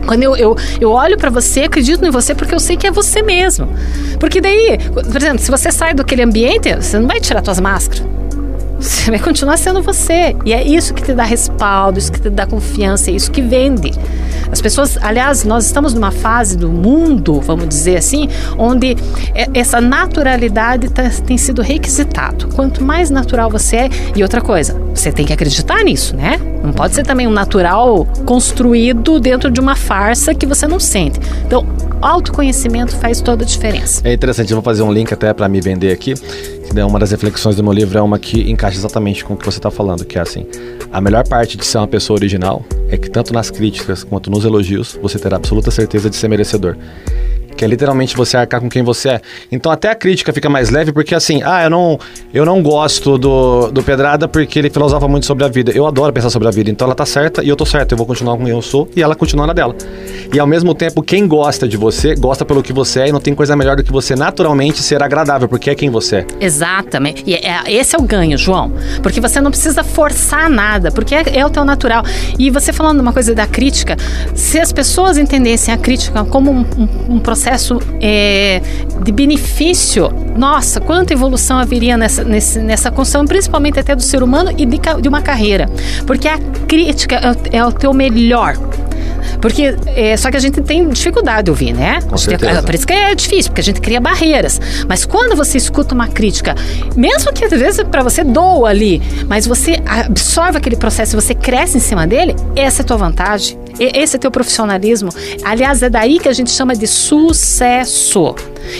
Quando eu, eu, eu olho para você, acredito em você porque eu sei que é você mesmo. Porque daí, por exemplo, se você sai daquele ambiente, você não vai tirar suas máscaras. Você vai continuar sendo você. E é isso que te dá respaldo, isso que te dá confiança, é isso que vende. As pessoas, aliás, nós estamos numa fase do mundo, vamos dizer assim, onde essa naturalidade tá, tem sido requisitado. Quanto mais natural você é, e outra coisa, você tem que acreditar nisso, né? Não pode ser também um natural construído dentro de uma farsa que você não sente. Então, autoconhecimento faz toda a diferença. É interessante, eu vou fazer um link até para me vender aqui. Uma das reflexões do meu livro é uma que encaixa exatamente com o que você está falando, que é assim: a melhor parte de ser uma pessoa original é que tanto nas críticas quanto nos elogios você terá absoluta certeza de ser merecedor que é literalmente você arcar com quem você é. Então até a crítica fica mais leve, porque assim, ah, eu não, eu não gosto do, do Pedrada porque ele filosofava muito sobre a vida. Eu adoro pensar sobre a vida, então ela tá certa e eu tô certo, eu vou continuar com quem eu sou e ela continua na dela. E ao mesmo tempo, quem gosta de você, gosta pelo que você é e não tem coisa melhor do que você naturalmente ser agradável, porque é quem você é. Exatamente. E é, esse é o ganho, João. Porque você não precisa forçar nada, porque é, é o teu natural. E você falando uma coisa da crítica, se as pessoas entendessem a crítica como um, um, um processo é, de benefício, nossa, quanta evolução haveria nessa, nessa, nessa construção, principalmente até do ser humano e de, de uma carreira. Porque a crítica é, é o teu melhor. Porque é, só que a gente tem dificuldade de ouvir, né? Com certeza. por isso que é difícil, porque a gente cria barreiras. Mas quando você escuta uma crítica, mesmo que às vezes para você doa ali, mas você absorve aquele processo e você cresce em cima dele, essa é a tua vantagem. Esse é teu profissionalismo. Aliás, é daí que a gente chama de sucesso.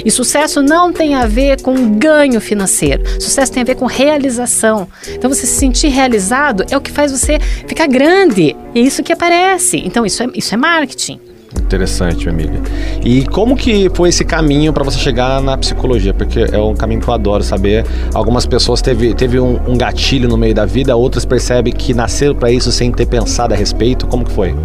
E sucesso não tem a ver com ganho financeiro. Sucesso tem a ver com realização. Então, você se sentir realizado é o que faz você ficar grande. É isso que aparece. Então, isso é, isso é marketing. Interessante, minha amiga. E como que foi esse caminho para você chegar na psicologia? Porque é um caminho que eu adoro saber. Algumas pessoas teve, teve um, um gatilho no meio da vida, outras percebem que nasceram para isso sem ter pensado a respeito. Como que foi?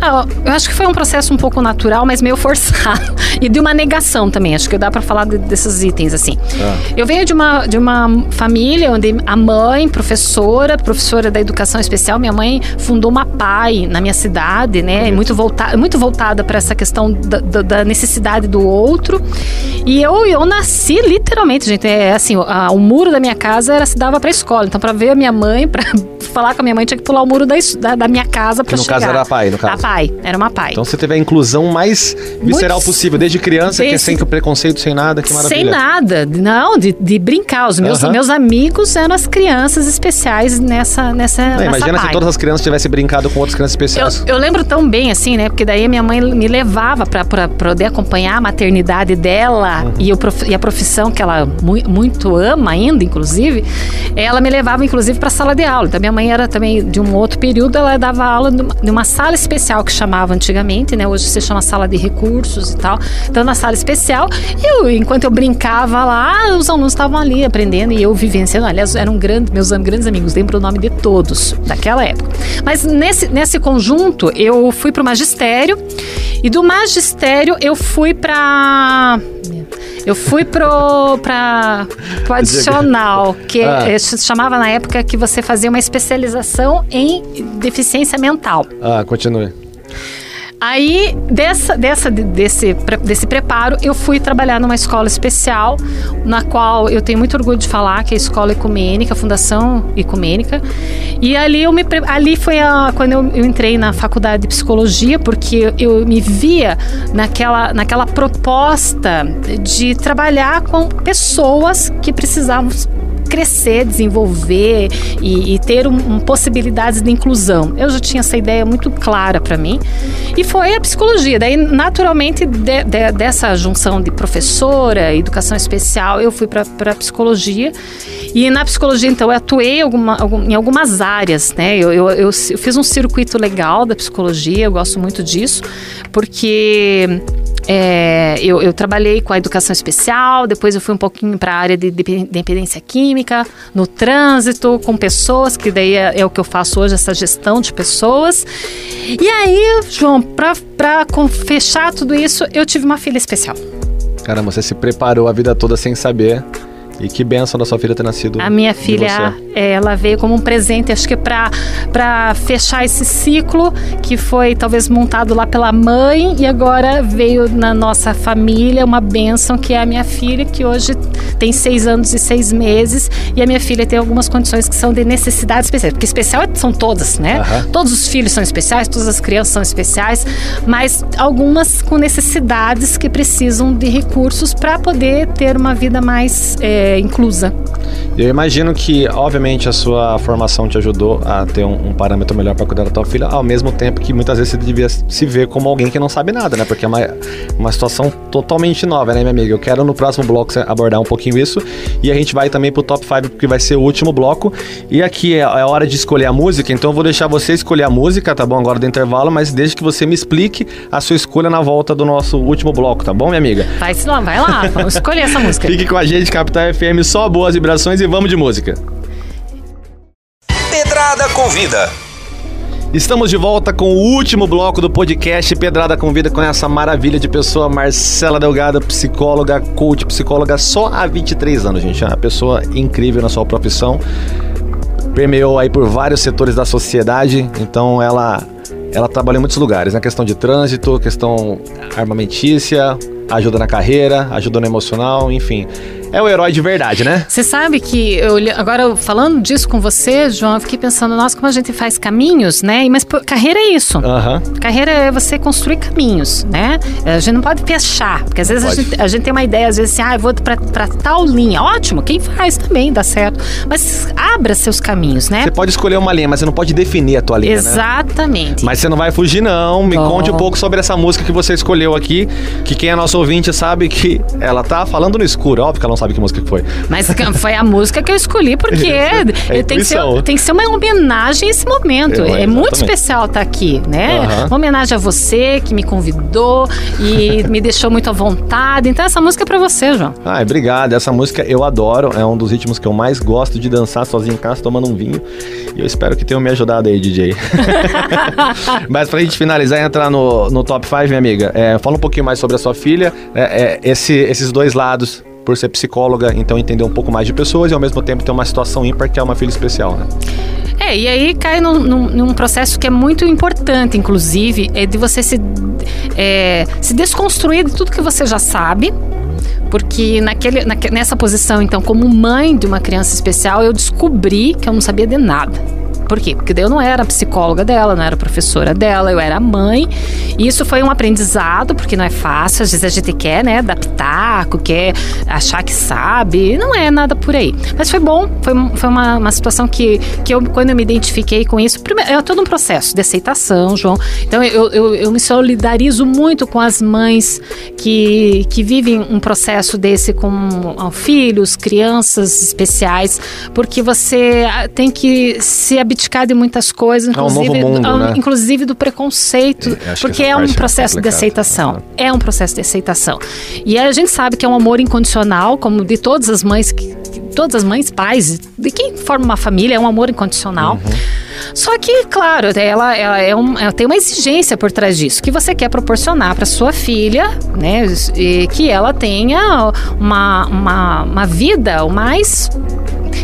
Ah, eu acho que foi um processo um pouco natural, mas meio forçado. e de uma negação também. Acho que dá para falar de, desses itens assim. Ah. Eu venho de uma, de uma família onde a mãe, professora, professora da educação especial, minha mãe fundou uma PAI na minha cidade, né? Muito, volta, muito voltada para essa questão da, da, da, necessidade do outro. E eu, eu nasci literalmente, gente. É assim, a, o muro da minha casa era se dava para escola. Então, para ver a minha mãe, para falar com a minha mãe, tinha que pular o muro da, da, da minha casa para chegar. No caso era a PAI, no caso pai, era uma pai. Então você teve a inclusão mais visceral Muito... possível, desde criança, desde... que sem preconceito, sem nada, que maravilha. Sem nada, não, de, de brincar. Os meus, meus amigos eram as crianças especiais nessa, nessa, não, nessa Imagina pai. se todas as crianças tivessem brincado com outras crianças especiais. Eu, eu lembro tão bem, assim, né? Porque daí minha mãe me levava para poder acompanhar a maternidade dela uhum. e, o, e a profissão que ela mu muito ama ainda, inclusive. Ela me levava, inclusive, para a sala de aula. Então minha mãe era também de um outro período, ela dava aula numa sala especial que chamava antigamente, né? Hoje se chama sala de recursos e tal. Então, na sala especial, eu, enquanto eu brincava lá, os alunos estavam ali aprendendo e eu vivenciando. Aliás, eram grandes, meus grandes amigos, lembro o nome de todos daquela época. Mas nesse, nesse conjunto, eu fui para o magistério e do magistério eu fui para eu fui pro, pra, pro adicional, que ah. se chamava na época que você fazia uma especialização em deficiência mental. Ah, continue. Aí, dessa, dessa, desse, desse preparo, eu fui trabalhar numa escola especial, na qual eu tenho muito orgulho de falar, que é a Escola Ecumênica, a Fundação Ecumênica. E ali, eu me, ali foi a, quando eu, eu entrei na faculdade de psicologia, porque eu me via naquela, naquela proposta de trabalhar com pessoas que precisavam crescer, desenvolver e, e ter um, um, possibilidades de inclusão. Eu já tinha essa ideia muito clara para mim. E foi a psicologia. Daí, naturalmente, de, de, dessa junção de professora, educação especial, eu fui para psicologia. E na psicologia, então, eu atuei alguma, em algumas áreas, né? Eu, eu, eu, eu fiz um circuito legal da psicologia, eu gosto muito disso, porque é, eu, eu, trabalhei com a educação especial, depois eu fui um pouquinho para a área de dependência química, no trânsito, com pessoas, que daí é, é, o que eu faço hoje, essa gestão de pessoas. E aí, João, para fechar tudo isso, eu tive uma filha especial. Caramba, você se preparou a vida toda sem saber e que benção da sua filha ter nascido. A minha filha, ela veio como um presente, acho que para fechar esse ciclo que foi talvez montado lá pela mãe e agora veio na nossa família uma benção que é a minha filha, que hoje tem seis anos e seis meses e a minha filha tem algumas condições que são de necessidades especiais, porque especial são todas, né? Uhum. Todos os filhos são especiais, todas as crianças são especiais, mas algumas com necessidades que precisam de recursos para poder ter uma vida mais é, inclusa. Eu imagino que, obviamente, a sua formação te ajudou a ter um, um parâmetro melhor para cuidar da tua filha, ao mesmo tempo que muitas vezes você devia se ver como alguém que não sabe nada, né? Porque é uma, uma situação totalmente nova, né, minha amiga? Eu quero no próximo bloco abordar um pouquinho isso e a gente vai também pro top 5, porque vai ser o último bloco. E aqui é, é hora de escolher a música, então eu vou deixar você escolher a música, tá bom? Agora do intervalo, mas desde que você me explique a sua escolha na volta do nosso último bloco, tá bom, minha amiga? Vai lá, vai lá, vamos escolher essa música. Fique com a gente, Capital FM, só boas vibrações e vamos de música. Pedrada Convida. Estamos de volta com o último bloco do podcast Pedrada Convida com essa maravilha de pessoa, Marcela Delgado, psicóloga, coach, psicóloga, só há 23 anos, gente. É uma pessoa incrível na sua profissão. Permeou aí por vários setores da sociedade, então ela ela trabalha em muitos lugares, na questão de trânsito, questão armamentícia, ajuda na carreira, ajuda no emocional, enfim é o herói de verdade, né? Você sabe que eu agora falando disso com você, João, eu fiquei pensando, nossa, como a gente faz caminhos, né? Mas carreira é isso. Uhum. Carreira é você construir caminhos, né? A gente não pode fechar, porque às vezes a gente, a gente, tem uma ideia, às vezes assim, ah, eu vou pra, pra tal linha. Ótimo, quem faz também dá certo. Mas abra seus caminhos, né? Você pode escolher uma linha, mas você não pode definir a tua linha, né? Exatamente. Né? Mas você não vai fugir, não. Me oh. conte um pouco sobre essa música que você escolheu aqui, que quem é nosso ouvinte sabe que ela tá falando no escuro. Óbvio que ela não sabe sabe que música que foi. Mas foi a música que eu escolhi porque é tem, que ser, tem que ser uma homenagem a esse momento. É, é muito especial estar aqui, né? Uhum. Uma homenagem a você que me convidou e me deixou muito à vontade. Então essa música é pra você, João. Ah, obrigado. Essa música eu adoro. É um dos ritmos que eu mais gosto de dançar sozinho em casa, tomando um vinho. E eu espero que tenham me ajudado aí, DJ. Mas pra gente finalizar e entrar no, no top 5, minha amiga, é, fala um pouquinho mais sobre a sua filha. É, é, esse, esses dois lados por ser psicóloga, então entender um pouco mais de pessoas e ao mesmo tempo ter uma situação ímpar que é uma filha especial, né? É, e aí cai num, num, num, processo que é muito importante, inclusive, é de você se, é, se desconstruir de tudo que você já sabe. Porque naquele, nessa posição, então, como mãe de uma criança especial, eu descobri que eu não sabia de nada. Por quê? Porque eu não era psicóloga dela, não era professora dela, eu era mãe. E isso foi um aprendizado, porque não é fácil. Às vezes a gente quer, né, quer achar que sabe. Não é nada por aí. Mas foi bom, foi, foi uma, uma situação que, que eu, quando eu me identifiquei com isso, primeiro, é todo um processo de aceitação, João. Então eu, eu, eu me solidarizo muito com as mães que, que vivem um processo desse com filhos, crianças especiais, porque você tem que se habituar de muitas coisas, inclusive, é um mundo, né? inclusive do preconceito, é, porque é um é processo é de aceitação. É um processo de aceitação. E a gente sabe que é um amor incondicional, como de todas as mães todas as mães, pais, de quem forma uma família, é um amor incondicional. Uhum. Só que, claro, ela, ela, é um, ela tem uma exigência por trás disso, que você quer proporcionar para sua filha, né, que ela tenha uma, uma, uma vida o mais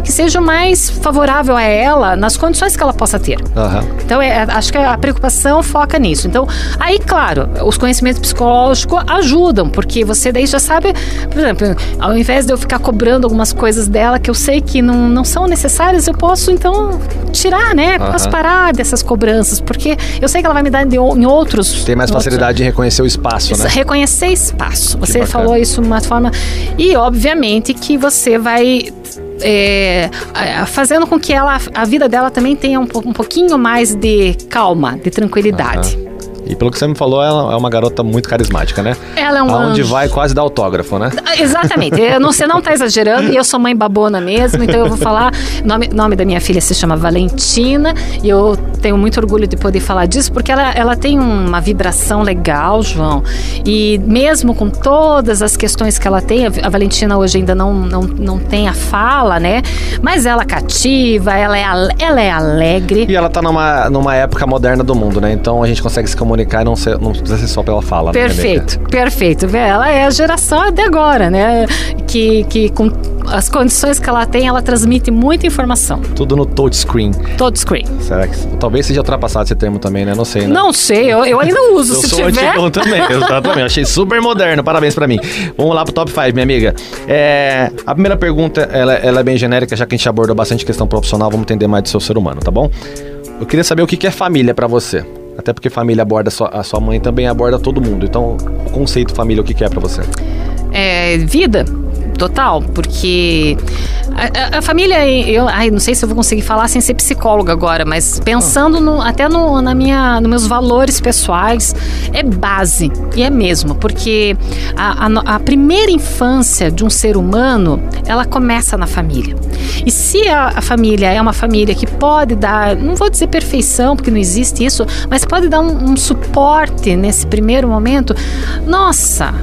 que seja o mais favorável a ela nas condições que ela possa ter. Uhum. Então, é, acho que a preocupação foca nisso. Então, aí, claro, os conhecimentos psicológicos ajudam, porque você daí já sabe, por exemplo, ao invés de eu ficar cobrando algumas coisas dela que eu sei que não, não são necessárias, eu posso então tirar, né? Uhum. Posso parar dessas cobranças, porque eu sei que ela vai me dar de, em outros. Tem mais facilidade de reconhecer o espaço, né? Reconhecer espaço. Você falou isso de uma forma. E, obviamente, que você vai é, fazendo com que ela, a vida dela também tenha um, um pouquinho mais de calma, de tranquilidade. E pelo que você me falou, ela é uma garota muito carismática, né? Ela é um Aonde anjo. vai, quase dá autógrafo, né? Ah, Exatamente. Eu não, você não está exagerando e eu sou mãe babona mesmo, então eu vou falar. O nome, nome da minha filha se chama Valentina e eu tenho muito orgulho de poder falar disso porque ela, ela tem uma vibração legal, João. E mesmo com todas as questões que ela tem, a Valentina hoje ainda não, não, não tem a fala, né? Mas ela cativa, ela é, ela é alegre. E ela tá numa, numa época moderna do mundo, né? Então a gente consegue se comunicar e não, ser, não precisa ser só pela fala. né? Perfeito, perfeito. Vê, Ela é a geração de agora, né? Que, que com as condições que ela tem, ela transmite muita informação. Tudo no touchscreen. Todo screen. Será que. Talvez seja ultrapassado esse termo também, né? Não sei, né? Não sei, eu, eu ainda uso. Eu se sou tiver. antigão também, exatamente. Achei super moderno, parabéns pra mim. Vamos lá pro top 5, minha amiga. É, a primeira pergunta, ela, ela é bem genérica, já que a gente abordou bastante questão profissional, vamos entender mais do seu ser humano, tá bom? Eu queria saber o que que é família pra você. Até porque família aborda a sua mãe também aborda todo mundo. Então, o conceito família, o que é pra você? É, vida total, porque a, a- a família, eu ai, não sei se eu vou conseguir falar sem ser psicóloga agora, mas pensando no- até no, na minha, nos meus valores pessoais, é base, e é mesmo, porque a, a a primeira infância de um ser humano, ela começa na família. E se a, família é uma família que pode dar, não vou dizer perfeição, porque não existe isso, mas pode dar um, um suporte nesse primeiro momento, nossa,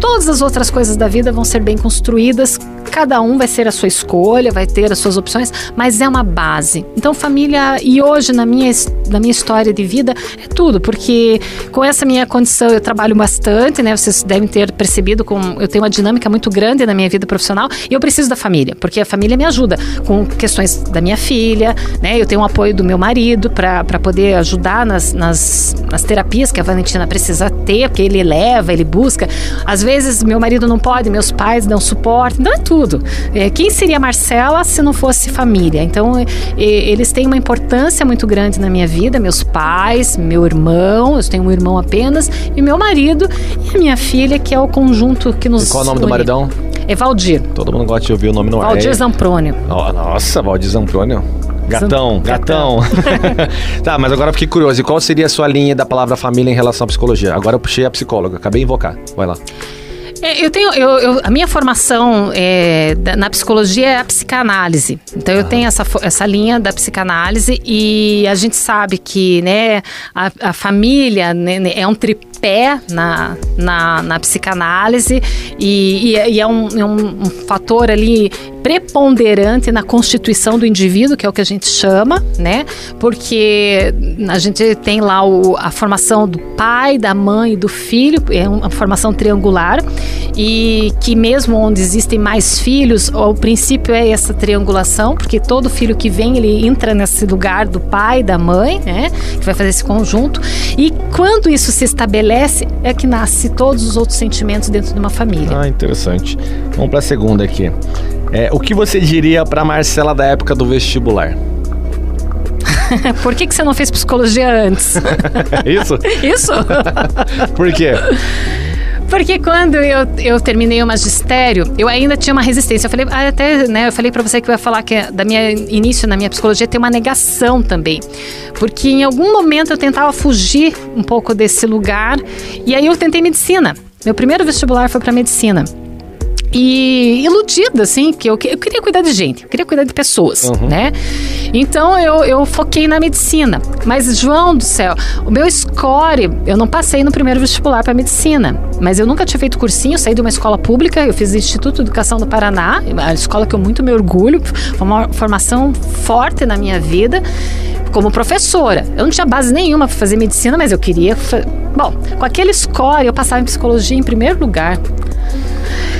todas as outras coisas da vida vão ser bem construídas. Cada um vai ser a sua escolha, vai ter as suas opções, mas é uma base. Então, família, e hoje na minha, na minha história de vida, é tudo, porque com essa minha condição eu trabalho bastante, né? Vocês devem ter percebido, com, eu tenho uma dinâmica muito grande na minha vida profissional e eu preciso da família, porque a família me ajuda com questões da minha filha, né? Eu tenho o apoio do meu marido para poder ajudar nas, nas, nas terapias que a Valentina precisa ter, porque ele leva, ele busca. Às vezes meu marido não pode, meus pais dão suporte, então é tudo. É, quem seria Marcela se não fosse família? Então eles têm uma importância muito grande na minha vida, meus pais, meu irmão, eu tenho um irmão apenas, e meu marido e a minha filha, que é o conjunto que nos E qual é o nome do une. maridão? É Valdir. Todo mundo gosta de ouvir o nome no ar. Valdir É- Zamprônio. Ó, Nossa, Valdir Zamprônio. Gatão, gatão. tá, mas agora eu fiquei curioso. E qual seria a sua linha da palavra família em relação à psicologia? Agora eu puxei a psicóloga, acabei de invocar. Vai lá. É, Eu tenho, eu, eu- a minha formação é, na psicologia é a psicanálise. Então eu tenho essa, essa linha da psicanálise e a gente sabe que né, a, a família né, né, é um tripé na, na, na psicanálise e, e é- e é, um, é um- um fator ali preponderante na constituição do indivíduo, que é o que a gente chama, né? Porque a gente tem lá o- a formação do pai, da mãe e do filho, é uma formação triangular, e que mesmo onde existem mais filhos, o princípio é essa triangulação, porque todo filho que vem, ele entra nesse lugar do pai, da mãe, né? Que vai fazer esse conjunto. E quando isso se estabelece, é que nasce todos os outros sentimentos dentro de uma família. Ah, interessante. Vamos pra segunda aqui. É, o que você diria pra Marcela da época do vestibular? Por que, que você não fez psicologia antes? Isso? Isso? Por quê? Porque quando eu, eu terminei o magistério, eu ainda tinha uma resistência. Eu falei, ah, até, né, eu falei para você que eu ia falar que da minha início na minha psicologia tem uma negação também. Porque em algum momento eu tentava fugir um pouco desse lugar e aí eu tentei medicina. Meu primeiro vestibular foi para medicina. E iludida, assim, porque eu, que- eu queria cuidar de gente, eu queria cuidar de pessoas, Uhum. né? Então eu, eu foquei na medicina. Mas, João do céu, o meu score, eu não passei no primeiro vestibular para medicina. Mas eu nunca tinha feito cursinho, saí de uma escola pública, eu fiz o Instituto de Educação do Paraná, a escola que eu muito me orgulho, foi uma formação forte na minha vida como professora. Eu não tinha base nenhuma para fazer medicina, mas eu queria. Bom, com aquele score, eu passava em psicologia em primeiro lugar.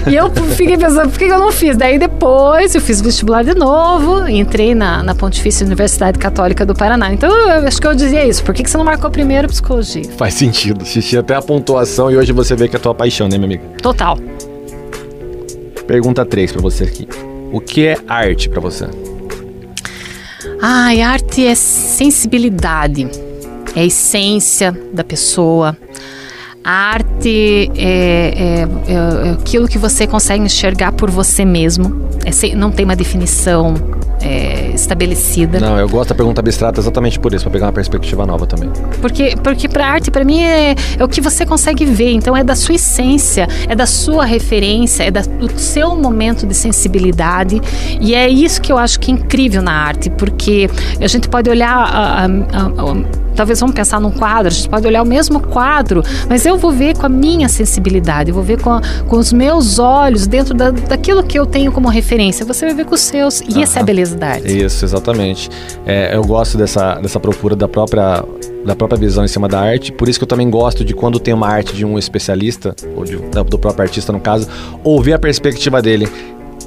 E eu fiquei pensando, por que eu não fiz? Daí depois eu fiz vestibular de novo, e entrei na, na Pontifícia Universidade Católica do Paraná. Então eu acho que eu dizia isso. Por que, que você não marcou primeiro psicologia? Faz sentido. Assisti até a pontuação e hoje você vê que é a tua paixão, né, minha amiga? Total. Pergunta 3 pra você aqui. O que é arte pra você? Ai, arte é sensibilidade, é a essência da pessoa. A arte é, é, é aquilo que você consegue enxergar por você mesmo. É, não tem uma definição é, estabelecida. Não, eu gosto da pergunta abstrata exatamente por isso, para pegar uma perspectiva nova também. Porque, porque para arte, para mim, é, é, o que você consegue ver. Então, é da sua essência, é da sua referência, é da, do seu momento de sensibilidade. E é isso que eu acho que é incrível na arte, porque a gente pode olhar a, a, a, talvez vamos pensar num quadro, a gente pode olhar o mesmo quadro, mas eu vou ver com a minha sensibilidade, eu vou ver com, a, com os meus olhos dentro da, daquilo que eu tenho como referência. Você vai ver com os seus. E essa é a beleza da arte. Isso, exatamente. É, eu gosto dessa, dessa procura da própria da própria visão em cima da arte. Por isso que eu também gosto de quando tem uma arte de um especialista, ou de, do próprio artista no caso, ouvir a perspectiva dele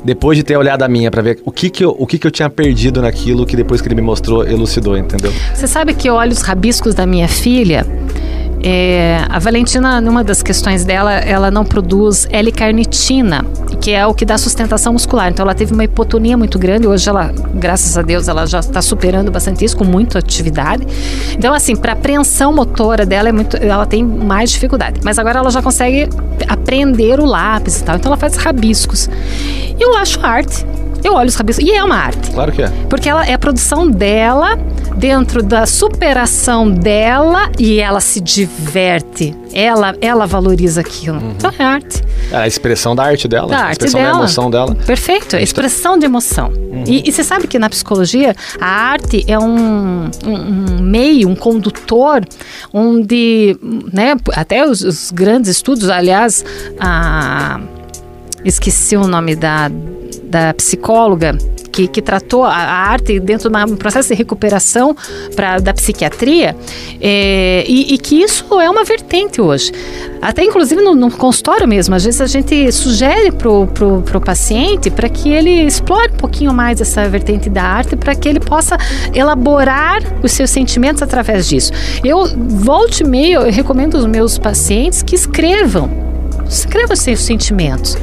depois de ter olhado a minha para ver o que que, eu, o que que eu tinha perdido naquilo que depois que ele me mostrou, elucidou, entendeu? Você sabe que eu olho os rabiscos da minha filha é, a Valentina, numa das questões dela, ela não produz L-carnitina, que é o que dá sustentação muscular. Então, ela teve uma hipotonia muito grande. Hoje, ela, graças a Deus, ela já está superando bastante isso, com muita atividade. Então, assim, para apreensão motora dela, é muito, ela tem mais dificuldade. Mas agora ela já consegue aprender o lápis e tal. Então, ela faz rabiscos. Eu acho arte. Eu olho os rabiscos. E é uma arte. Claro que é. Porque ela é a produção dela, dentro da superação dela, e ela se diverte. Ela, ela valoriza aquilo. Uhum. Então é arte. É a expressão da arte dela. Da a expressão dela. da emoção dela. Perfeito. A expressão de emoção. Uhum. E, e, você sabe que na psicologia, a arte é um, um, um meio, um condutor, onde, né, até os, os grandes estudos, aliás, a esqueci o nome da, da psicóloga que, que, tratou a, arte dentro de um processo de recuperação pra, da psiquiatria é, e, e, que isso é uma vertente hoje. Até inclusive no, no consultório mesmo, às vezes a gente sugere pro, pro paciente para que ele explore um pouquinho mais essa vertente da arte para que ele possa elaborar os seus sentimentos através disso. Eu volte e meio, eu recomendo aos meus pacientes que escrevam escreva os seus sentimentos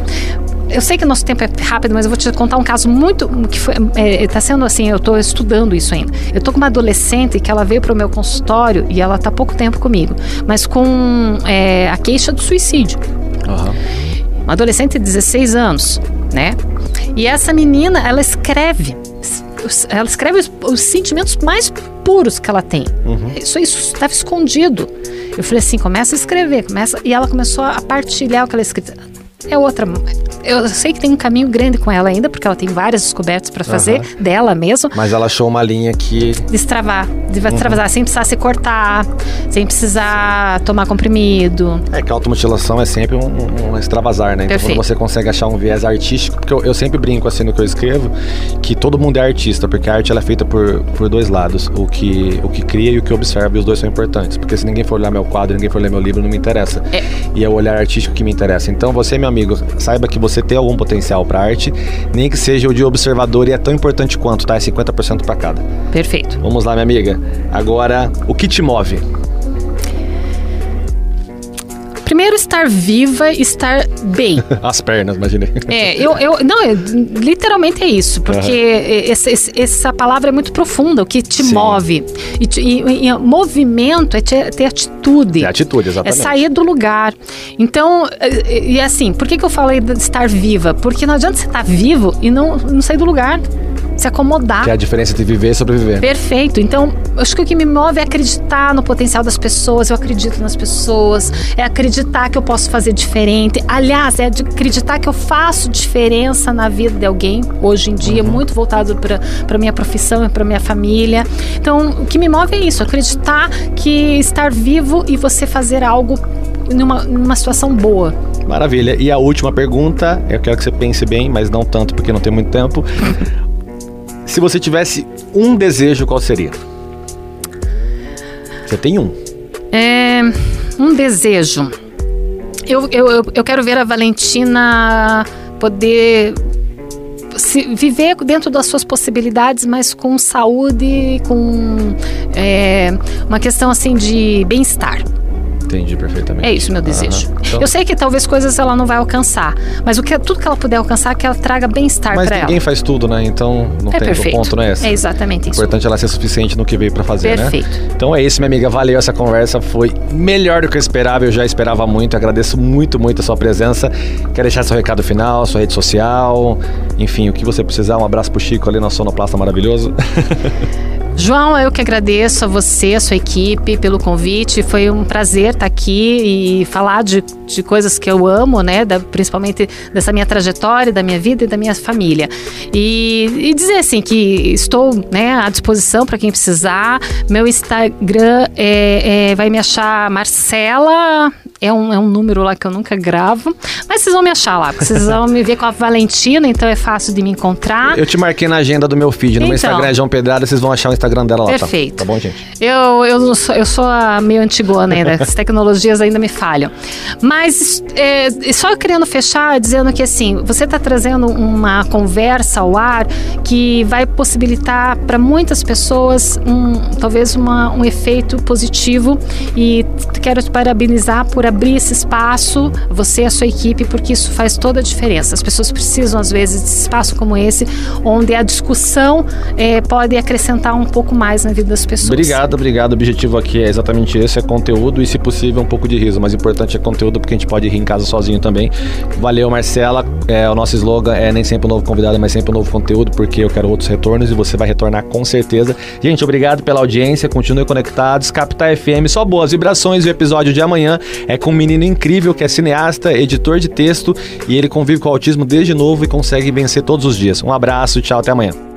eu sei que nosso tempo é rápido, mas eu vou te contar um caso muito que foi, é, tá sendo assim, eu estou estudando isso ainda. Eu estou com uma adolescente que ela veio para o meu consultório e ela está pouco tempo comigo, mas com é, a queixa do suicídio. Uhum. Uma adolescente de 16 anos, né? E essa menina, ela escreve ela escreve os, os, sentimentos mais puros que ela tem. Uhum. Isso estava escondido. Eu falei assim, começa a escrever, começa. E ela começou a partilhar o que ela escreveu é outra. Eu sei que tem um caminho grande com ela ainda, porque ela tem várias descobertas para fazer uhum. dela mesmo. Mas ela achou uma linha que. Destravar. De extravasar, uhum. sem precisar se cortar, sem precisar tomar comprimido. É que a automutilação é sempre um, um extravasar, né? Então Perfeito. quando você consegue achar um viés artístico, porque eu, eu, sempre brinco assim no que eu escrevo, que todo mundo é artista, porque a arte ela é feita por, por dois lados, o que, o que cria e o que observa, e os dois são importantes. Porque se ninguém for olhar meu quadro, ninguém for ler meu livro, não me interessa. É. E é o olhar artístico que me interessa. Então você, meu amigo, saiba que você tem algum potencial para arte, nem que seja o de observador e é tão importante quanto, tá? É 50% para cada. Perfeito. Vamos lá, minha amiga. Agora, o que te move? Primeiro, estar viva, estar bem. As pernas, imaginei. É, eu, eu não, é, literalmente é isso, porque uhum. essa, essa palavra é muito profunda, o que te Sim. move. E, e, e, movimento é ter, ter atitude. É atitude, exatamente. É sair do lugar. Então, e, e assim, por que, que eu falei de estar viva? Porque não adianta você estar vivo e não, não sair do lugar se acomodar. Que é a diferença entre viver e sobreviver. Perfeito. Então, acho que o que me move é acreditar no potencial das pessoas. Eu acredito nas pessoas. É acreditar que eu posso fazer diferente. Aliás, é acreditar que eu faço diferença na vida de alguém. Hoje em dia, uhum. muito voltado para minha profissão e para minha família. Então, o que me move é isso. Acreditar que estar vivo e você fazer algo numa, numa situação boa. Maravilha. E a última pergunta, eu quero que você pense bem, mas não tanto porque não tem muito tempo. Se você tivesse um desejo, qual seria? Você tem um. É. Um desejo. Eu, eu, eu quero ver a Valentina poder se, viver dentro das suas possibilidades, mas com saúde, com é, uma questão assim de bem-estar. Entendi perfeitamente. É isso meu desejo. Aham. Então- Eu sei que talvez coisas ela não vai alcançar, mas o que tudo que ela puder alcançar, que ela traga bem-estar Mas para ela. ninguém faz tudo, né? Então não É tem perfeito. o ponto, não é esse? É exatamente O isso. importante é ela ser suficiente no que veio pra fazer, Perfeito. né? Então é isso, minha amiga. Valeu essa conversa. Foi melhor do que eu esperava. Eu já esperava muito. Agradeço muito, muito a sua presença. Quer deixar seu recado final, sua rede social, enfim, o que você precisar. Um abraço pro Chico ali, nosso sonoplasta maravilhoso. João, eu que agradeço a você, a sua equipe, pelo convite. Foi um prazer estar aqui e falar de, de coisas que eu amo, né? Da- principalmente dessa minha trajetória, da minha vida e da minha família. E, e dizer assim que estou né, à disposição para quem precisar. Meu Instagram é, é- vai me achar Marcela. É um, é um número lá que eu nunca gravo. Mas vocês vão me achar lá, porque vocês vão me ver com a Valentina, então é fácil de me encontrar. Eu te marquei na agenda do meu feed. No meu Então. Instagram é João Pedrada. Vocês vão achar o Instagram dela lá. tá? Perfeito. Tá, bom, gente? Eu, eu, sou, eu sou a meio antigona ainda, as tecnologias ainda me falham. Mas é, só querendo fechar, dizendo que assim, você está trazendo uma conversa ao ar que vai possibilitar para muitas pessoas um, talvez uma, um efeito positivo e quero te parabenizar por abrir esse espaço, você e a sua equipe, porque isso faz toda a diferença. As pessoas precisam, às vezes, de espaço como esse, onde a discussão é, pode acrescentar um pouco mais na vida das pessoas. Obrigado, obrigado. O objetivo aqui é exatamente esse: é conteúdo e, se possível, um pouco de riso. Mas o importante é conteúdo porque a gente pode rir em casa sozinho também. Valeu, Marcela. É, o nosso slogan é nem sempre um novo convidado, mas sempre um novo conteúdo, porque eu quero outros retornos e você vai retornar com certeza. Gente, obrigado pela audiência. Continue conectados. Captar FM, só boas vibrações. O episódio de amanhã é com um menino incrível que é cineasta, editor de texto e ele convive com o autismo desde novo e consegue vencer todos os dias. Um abraço, tchau, até amanhã.